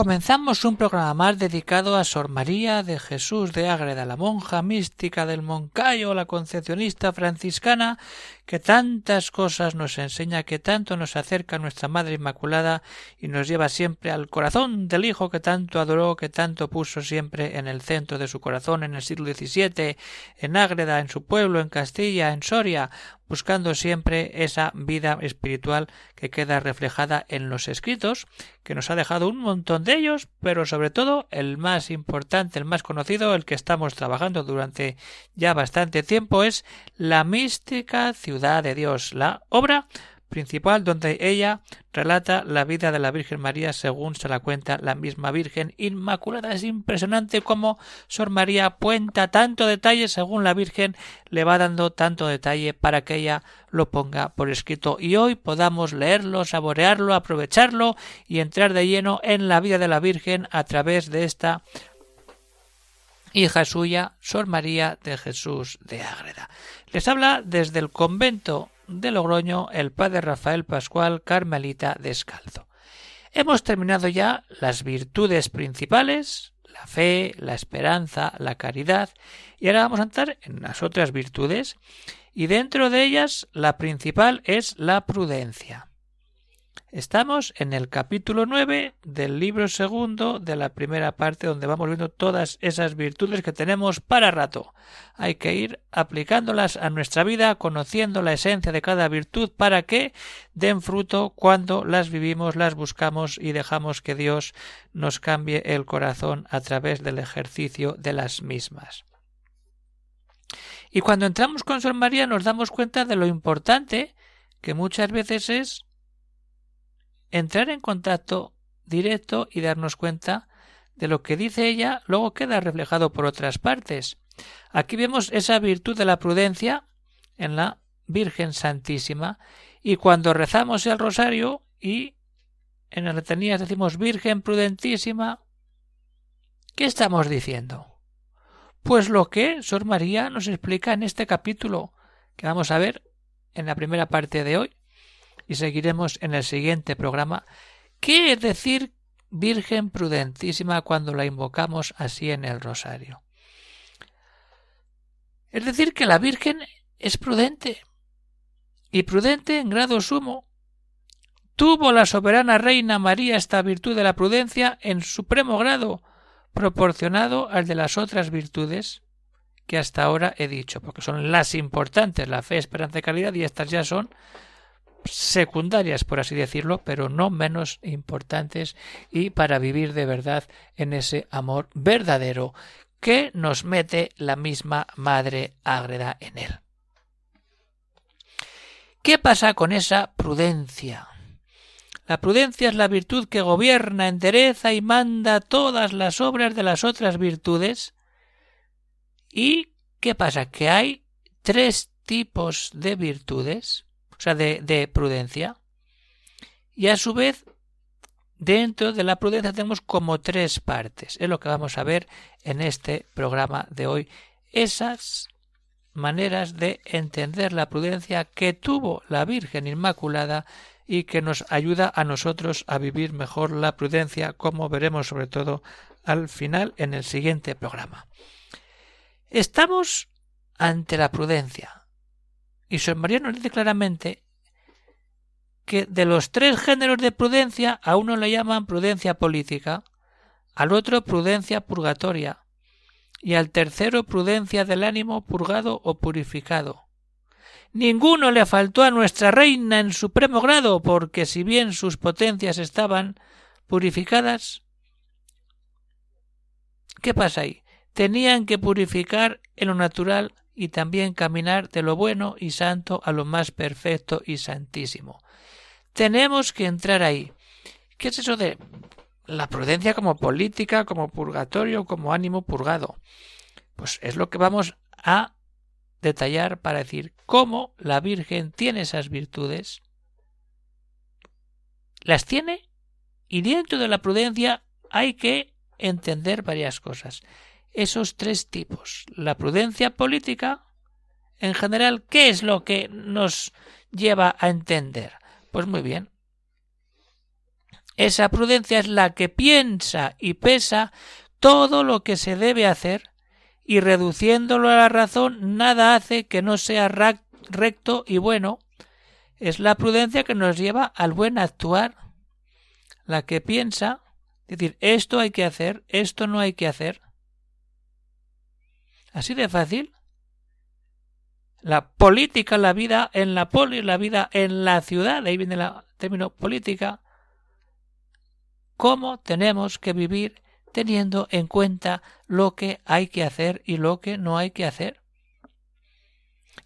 Comenzamos un programa más dedicado a Sor María de Jesús de Ágreda, la monja mística del Moncayo, la concepcionista franciscana, que tantas cosas nos enseña, que tanto nos acerca nuestra Madre Inmaculada y nos lleva siempre al corazón del Hijo que tanto adoró, que tanto puso siempre en el centro de su corazón en el siglo XVII, en Ágreda, en su pueblo, en Castilla, en Soria, buscando siempre esa vida espiritual que queda reflejada en los escritos, que nos ha dejado un montón de ellos, pero sobre todo el más importante, el más conocido, el que estamos trabajando durante ya bastante tiempo, es La mística ciudad de Dios, la obra principal donde ella relata la vida de la Virgen María según se la cuenta la misma Virgen Inmaculada. Es impresionante cómo Sor María cuenta tanto detalle según la Virgen le va dando tanto detalle para que ella lo ponga por escrito y hoy podamos leerlo, saborearlo, aprovecharlo y entrar de lleno en la vida de la Virgen a través de esta hija suya, Sor María de Jesús de Ágreda. Les habla desde el convento de Logroño el padre Rafael Pascual Carmelita Descalzo. Hemos terminado ya las virtudes principales, la fe, la esperanza, la caridad, y ahora vamos a entrar en las otras virtudes, y dentro de ellas la principal es la prudencia. Estamos en el capítulo 9 del libro segundo de la primera parte donde vamos viendo todas esas virtudes que tenemos para rato. Hay que ir aplicándolas a nuestra vida, conociendo la esencia de cada virtud para que den fruto cuando las vivimos, las buscamos y dejamos que Dios nos cambie el corazón a través del ejercicio de las mismas. Y cuando entramos con Sor María nos damos cuenta de lo importante que muchas veces es entrar en contacto directo y darnos cuenta de lo que dice ella luego queda reflejado por otras partes. Aquí vemos esa virtud de la prudencia en la Virgen Santísima y cuando rezamos el rosario y en las letanías decimos Virgen prudentísima, ¿qué estamos diciendo? Pues lo que Sor María nos explica en este capítulo que vamos a ver en la primera parte de hoy y seguiremos en el siguiente programa. ¿Qué es decir Virgen prudentísima cuando la invocamos así en el rosario? Es decir, que la Virgen es prudente, y prudente en grado sumo. Tuvo la soberana reina María esta virtud de la prudencia en supremo grado, proporcionado al de las otras virtudes que hasta ahora he dicho, porque son las importantes, la fe, esperanza y calidad, y estas ya son secundarias, por así decirlo, pero no menos importantes y para vivir de verdad en ese amor verdadero que nos mete la misma Madre Ágreda en él. ¿Qué pasa con esa prudencia? La prudencia es la virtud que gobierna, endereza y manda todas las obras de las otras virtudes. ¿Y qué pasa? Que hay tres tipos de virtudes o sea, de, prudencia. Y a su vez, dentro de la prudencia tenemos como tres partes. Es lo que vamos a ver en este programa de hoy. Esas maneras de entender la prudencia que tuvo la Virgen Inmaculada y que nos ayuda a nosotros a vivir mejor la prudencia, como veremos sobre todo al final en el siguiente programa. Estamos ante la prudencia, y San María nos dice claramente que de los tres géneros de prudencia, a uno le llaman prudencia política, al otro prudencia purgatoria, y al tercero prudencia del ánimo purgado o purificado. Ninguno le faltó a nuestra reina en supremo grado, porque si bien sus potencias estaban purificadas, ¿qué pasa ahí? Tenían que purificar en lo natural y también caminar de lo bueno y santo a lo más perfecto y santísimo. Tenemos que entrar ahí. ¿Qué es eso de la prudencia como política, como purgatorio, como ánimo purgado. Pues es lo que vamos a detallar para decir cómo la Virgen tiene esas virtudes. Las tiene y dentro de la prudencia hay que entender varias cosas. Esos tres tipos. La prudencia política, en general, ¿qué es lo que nos lleva a entender? Pues muy bien. Esa prudencia es la que piensa y pesa todo lo que se debe hacer y reduciéndolo a la razón nada hace que no sea recto y bueno. Es la prudencia que nos lleva al buen actuar, la que piensa, decir, esto hay que hacer, esto no hay que hacer. Así de fácil. La política, la vida en la poli, la vida en la ciudad, ahí viene el término política, cómo tenemos que vivir teniendo en cuenta lo que hay que hacer y lo que no hay que hacer.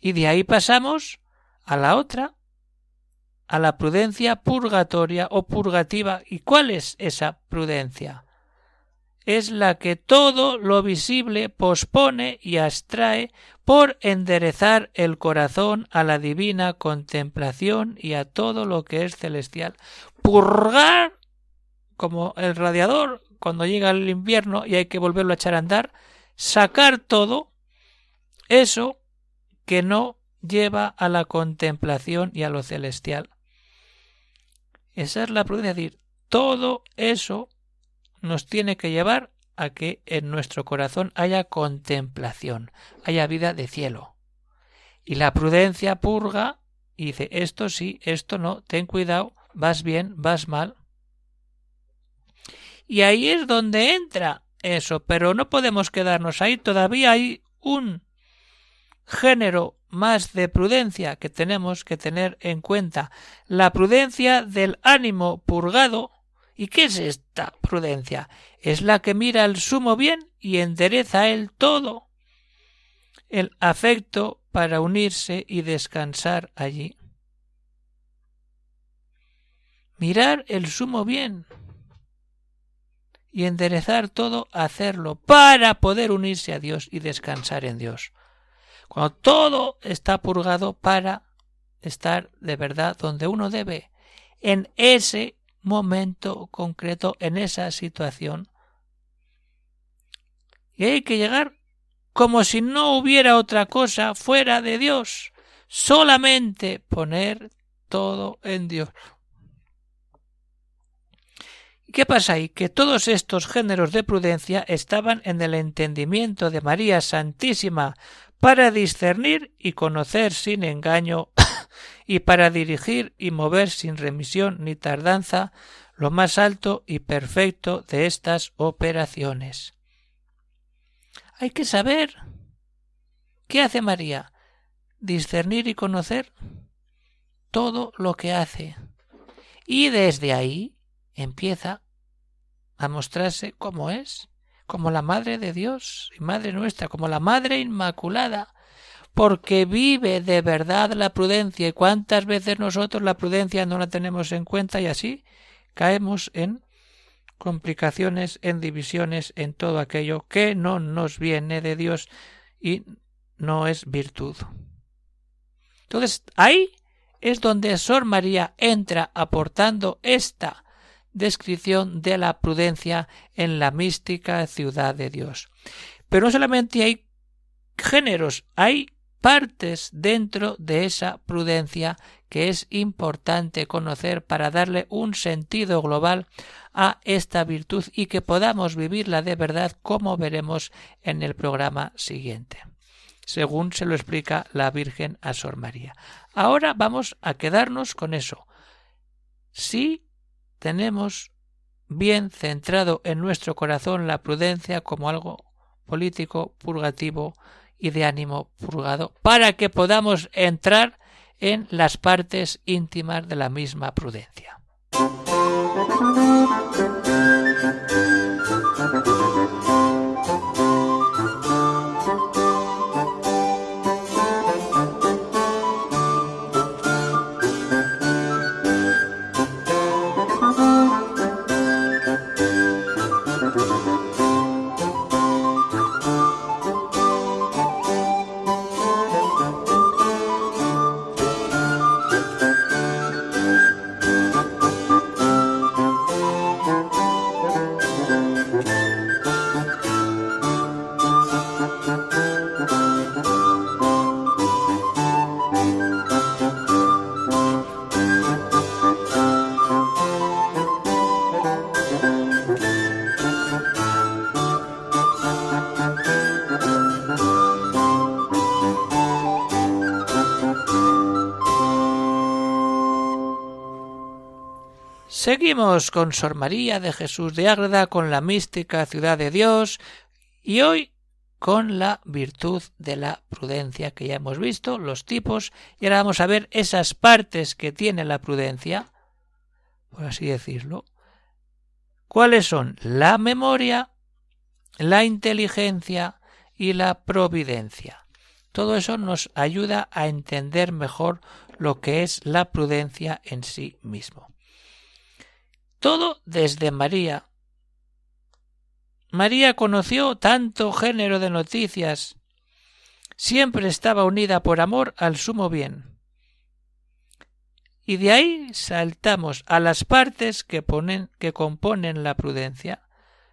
Y de ahí pasamos a la otra, a la prudencia purgatoria o purgativa. ¿Y cuál es esa prudencia? Es la que todo lo visible pospone y abstrae por enderezar el corazón a la divina contemplación y a todo lo que es celestial. Purgar como el radiador cuando llega el invierno y hay que volverlo a echar a andar, sacar todo eso que no lleva a la contemplación y a lo celestial. Esa es la prudencia, es decir, todo eso nos tiene que llevar a que en nuestro corazón haya contemplación, haya vida de cielo. Y la prudencia purga y dice esto sí, esto no, ten cuidado, vas bien, vas mal. Y ahí es donde entra eso, pero no podemos quedarnos ahí, todavía hay un género más de prudencia que tenemos que tener en cuenta, la prudencia del ánimo purgado. ¿Y qué es esta prudencia? Es la que mira el sumo bien y endereza él todo el afecto para unirse y descansar allí. Mirar el sumo bien y enderezar todo, hacerlo para poder unirse a Dios y descansar en Dios. Cuando todo está purgado para estar de verdad donde uno debe, en ese momento concreto, en esa situación. Y hay que llegar como si no hubiera otra cosa fuera de Dios, solamente poner todo en Dios. ¿Qué pasa ahí? Que todos estos géneros de prudencia estaban en el entendimiento de María Santísima para discernir y conocer sin engaño y para dirigir y mover sin remisión ni tardanza lo más alto y perfecto de estas operaciones. Hay que saber qué hace María, discernir y conocer todo lo que hace. Y desde ahí empieza a mostrarse como es, como la Madre de Dios y Madre nuestra, como la Madre Inmaculada, porque vive de verdad la prudencia y cuántas veces nosotros la prudencia no la tenemos en cuenta y así caemos en complicaciones, en divisiones, en todo aquello que no nos viene de Dios y no es virtud. Entonces ahí es donde Sor María entra aportando esta descripción de la prudencia en la mística ciudad de Dios. Pero no solamente hay géneros, hay partes dentro de esa prudencia que es importante conocer para darle un sentido global a esta virtud y que podamos vivirla de verdad como veremos en el programa siguiente según se lo explica la Virgen a Sor María. Ahora vamos a quedarnos con eso. Sí tenemos bien centrado en nuestro corazón la prudencia como algo político, purgativo y de ánimo purgado, para que podamos entrar en las partes íntimas de la misma prudencia. Seguimos con Sor María de Jesús de Ágreda, con la mística ciudad de Dios, y hoy con la virtud de la prudencia que ya hemos visto, los tipos, y ahora vamos a ver esas partes que tiene la prudencia, por así decirlo. ¿Cuáles son? La memoria, la inteligencia y la providencia. Todo eso nos ayuda a entender mejor lo que es la prudencia en sí mismo. Todo desde María. María conoció tanto género de noticias. Siempre estaba unida por amor al sumo bien. Y de ahí saltamos a las partes que, ponen, que componen la prudencia.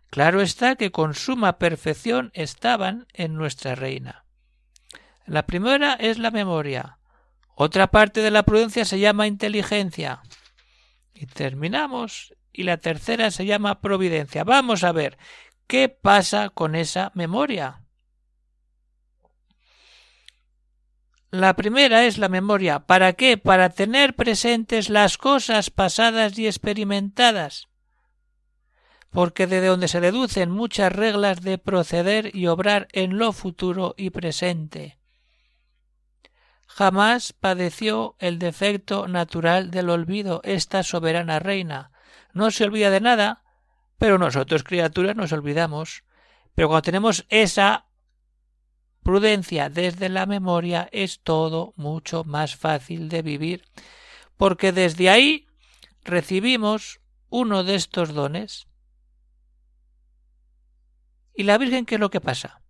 Claro está que con suma perfección estaban en nuestra reina. La primera es la memoria. Otra parte de la prudencia se llama inteligencia. Y terminamos. Y la tercera se llama providencia. Vamos a ver qué pasa con esa memoria. La primera es la memoria. ¿Para qué? Para tener presentes las cosas pasadas y experimentadas. Porque de donde se deducen muchas reglas de proceder y obrar en lo futuro y presente. Jamás padeció el defecto natural del olvido esta soberana reina. No se olvida de nada, pero nosotros, criaturas, nos olvidamos. Pero cuando tenemos esa prudencia desde la memoria es todo mucho más fácil de vivir, porque desde ahí recibimos uno de estos dones. ¿Y la Virgen qué es lo que pasa?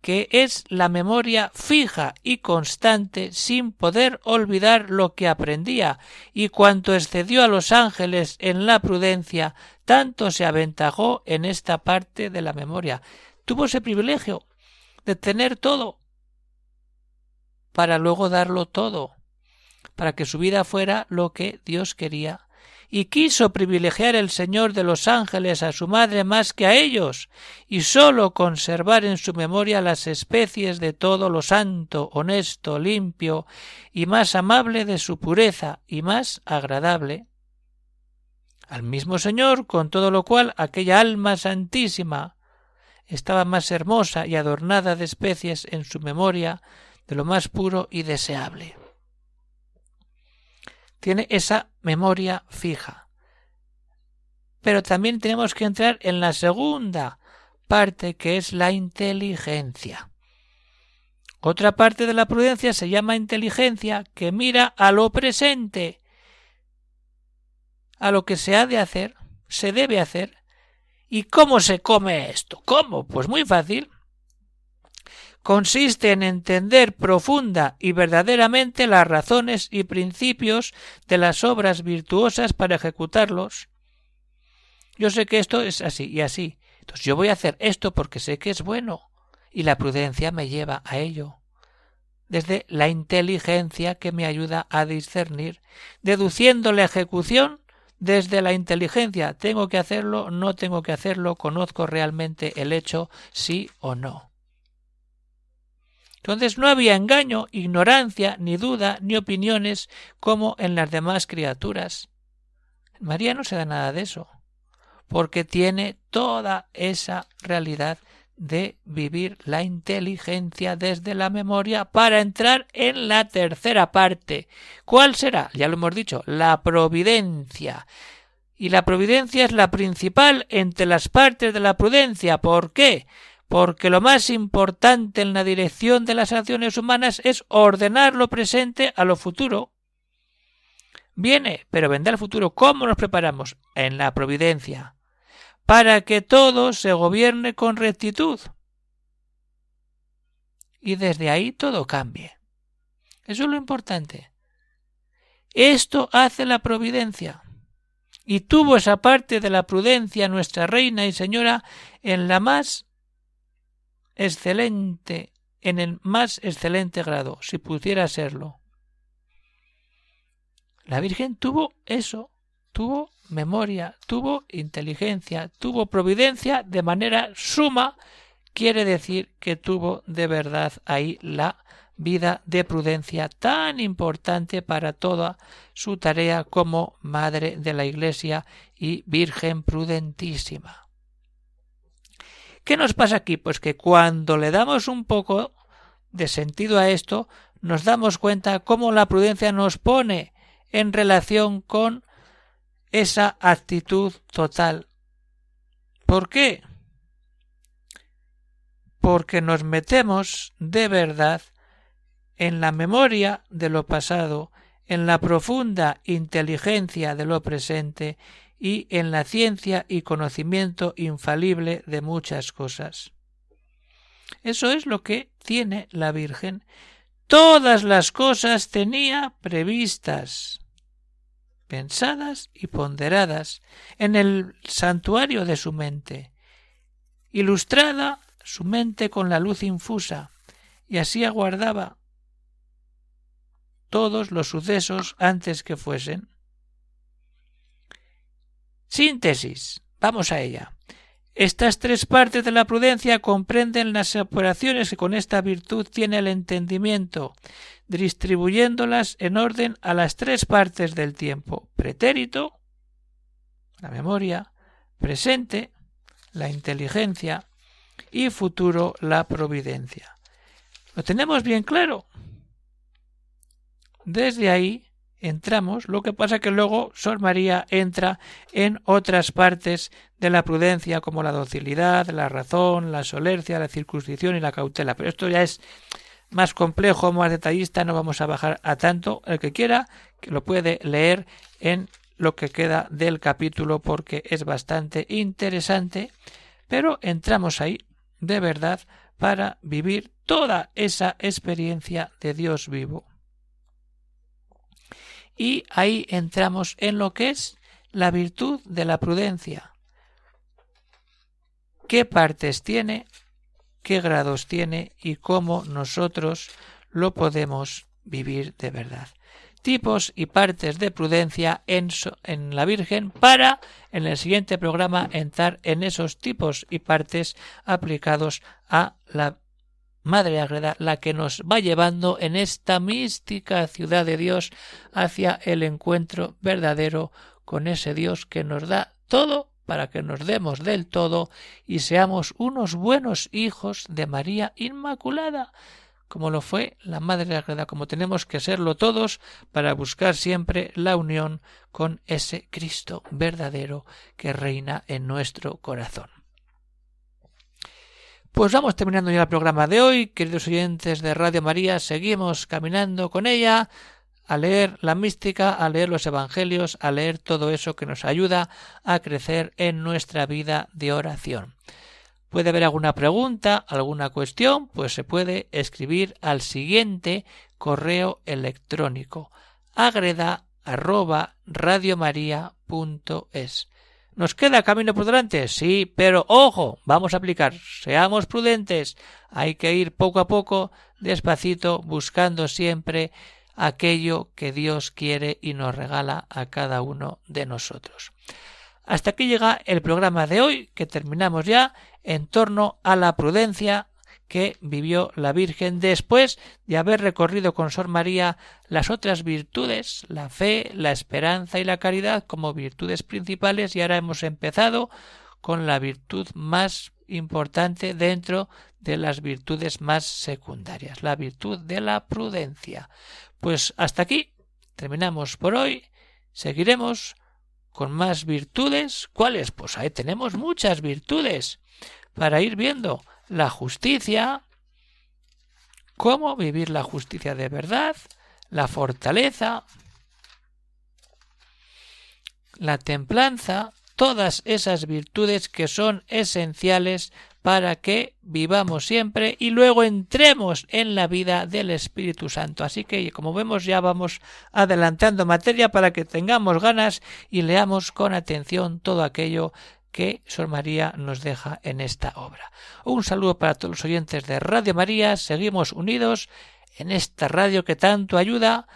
Que es la memoria fija y constante sin poder olvidar lo que aprendía, y cuanto excedió a los ángeles en la prudencia, tanto se aventajó en esta parte de la memoria. Tuvo ese privilegio de tener todo para luego darlo todo, para que su vida fuera lo que Dios quería. Y quiso privilegiar el Señor de los ángeles a su madre más que a ellos, y sólo conservar en su memoria las especies de todo lo santo, honesto, limpio, y más amable de su pureza, y más agradable. Al mismo Señor, con todo lo cual aquella alma santísima, estaba más hermosa y adornada de especies en su memoria de lo más puro y deseable. Tiene esa memoria fija. Pero también tenemos que entrar en la segunda parte que es la inteligencia. Otra parte de la prudencia se llama inteligencia que mira a lo presente, a lo que se ha de hacer, se debe hacer, ¿Y cómo se come esto? ¿Cómo? Pues muy fácil. Consiste en entender profunda y verdaderamente las razones y principios de las obras virtuosas para ejecutarlos. Yo sé que esto es así y así. Entonces yo voy a hacer esto porque sé que es bueno y la prudencia me lleva a ello desde la inteligencia que me ayuda a discernir, deduciendo la ejecución desde la inteligencia. ¿Tengo que hacerlo? ¿No tengo que hacerlo? ¿Conozco realmente el hecho? ¿Sí o no? Entonces no había engaño, ignorancia, ni duda, ni opiniones como en las demás criaturas. María no se da nada de eso, porque tiene toda esa realidad de vivir la inteligencia desde la memoria para entrar en la tercera parte. ¿Cuál será? Ya lo hemos dicho, la providencia. Y la providencia es la principal entre las partes de la prudencia. ¿Por qué? Porque lo más importante en la dirección de las acciones humanas es ordenar lo presente a lo futuro. Viene, pero vendrá el futuro. ¿Cómo nos preparamos? En la providencia para que todo se gobierne con rectitud. Y desde ahí todo cambie. Eso es lo importante. Esto hace la providencia. Y tuvo esa parte de la prudencia nuestra reina y señora en la más excelente, en el más excelente grado, si pudiera serlo. La Virgen tuvo eso, tuvo memoria, tuvo inteligencia, tuvo providencia de manera suma, quiere decir que tuvo de verdad ahí la vida de prudencia tan importante para toda su tarea como Madre de la Iglesia y Virgen prudentísima. ¿Qué nos pasa aquí? Pues que cuando le damos un poco de sentido a esto, nos damos cuenta cómo la prudencia nos pone en relación con esa actitud total. ¿Por qué? Porque nos metemos de verdad en la memoria de lo pasado, en la profunda inteligencia de lo presente y en la ciencia y conocimiento infalible de muchas cosas. Eso es lo que tiene la Virgen. Todas las cosas tenía previstas, pensadas y ponderadas en el santuario de su mente, ilustrada su mente con la luz infusa, y así aguardaba todos los sucesos antes que fuesen. Síntesis. Vamos a ella. Estas tres partes de la prudencia comprenden las operaciones que con esta virtud tiene el entendimiento, distribuyéndolas en orden a las tres partes del tiempo pretérito, la memoria, presente, la inteligencia y futuro, la providencia. ¿Lo tenemos bien claro? Desde ahí entramos, lo que pasa que luego Sor María entra en otras partes de la prudencia como la docilidad, la razón, la solercia, la circuncisión y la cautela. Pero esto ya es más complejo, más detallista, no vamos a bajar a tanto. El que quiera, que lo puede leer en lo que queda del capítulo porque es bastante interesante, pero entramos ahí de verdad para vivir toda esa experiencia de Dios vivo y ahí entramos en lo que es la virtud de la prudencia. ¿Qué partes tiene? ¿Qué grados tiene? Y cómo nosotros lo podemos vivir de verdad. Tipos y partes de prudencia en, en la Virgen para en el siguiente programa entrar en esos tipos y partes aplicados a la Madre Agreda la que nos va llevando en esta mística ciudad de Dios hacia el encuentro verdadero con ese Dios que nos da todo para que nos demos del todo y seamos unos buenos hijos de María Inmaculada, como lo fue la Madre Agreda, como tenemos que serlo todos para buscar siempre la unión con ese Cristo verdadero que reina en nuestro corazón. Pues vamos terminando ya el programa de hoy, queridos oyentes de Radio María, seguimos caminando con ella a leer la mística, a leer los evangelios, a leer todo eso que nos ayuda a crecer en nuestra vida de oración. Puede haber alguna pregunta, alguna cuestión, pues se puede escribir al siguiente correo electrónico agreda ¿Nos queda camino por delante? Sí, pero ojo, vamos a aplicar, seamos prudentes, hay que ir poco a poco, despacito, buscando siempre aquello que Dios quiere y nos regala a cada uno de nosotros. Hasta aquí llega el programa de hoy, que terminamos ya en torno a la prudencia que vivió la Virgen después de haber recorrido con Sor María las otras virtudes, la fe, la esperanza y la caridad como virtudes principales y ahora hemos empezado con la virtud más importante dentro de las virtudes más secundarias, la virtud de la prudencia. Pues hasta aquí terminamos por hoy. Seguiremos con más virtudes. ¿Cuáles? Pues ahí tenemos muchas virtudes para ir viendo la justicia, cómo vivir la justicia de verdad, la fortaleza, la templanza, todas esas virtudes que son esenciales para que vivamos siempre y luego entremos en la vida del Espíritu Santo. Así que, como vemos, ya vamos adelantando materia para que tengamos ganas y leamos con atención todo aquello que Sor María nos deja en esta obra. Un saludo para todos los oyentes de Radio María. Seguimos unidos en esta radio que tanto ayuda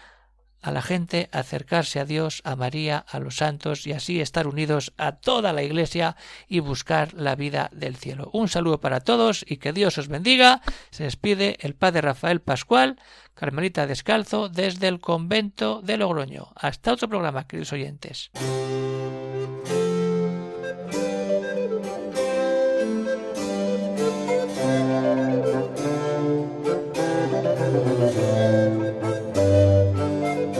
a la gente a acercarse a Dios, a María, a los santos y así estar unidos a toda la Iglesia y buscar la vida del cielo. Un saludo para todos y que Dios os bendiga. Se despide el Padre Rafael Pascual, Carmelita Descalzo, desde el convento de Logroño. Hasta otro programa, queridos oyentes.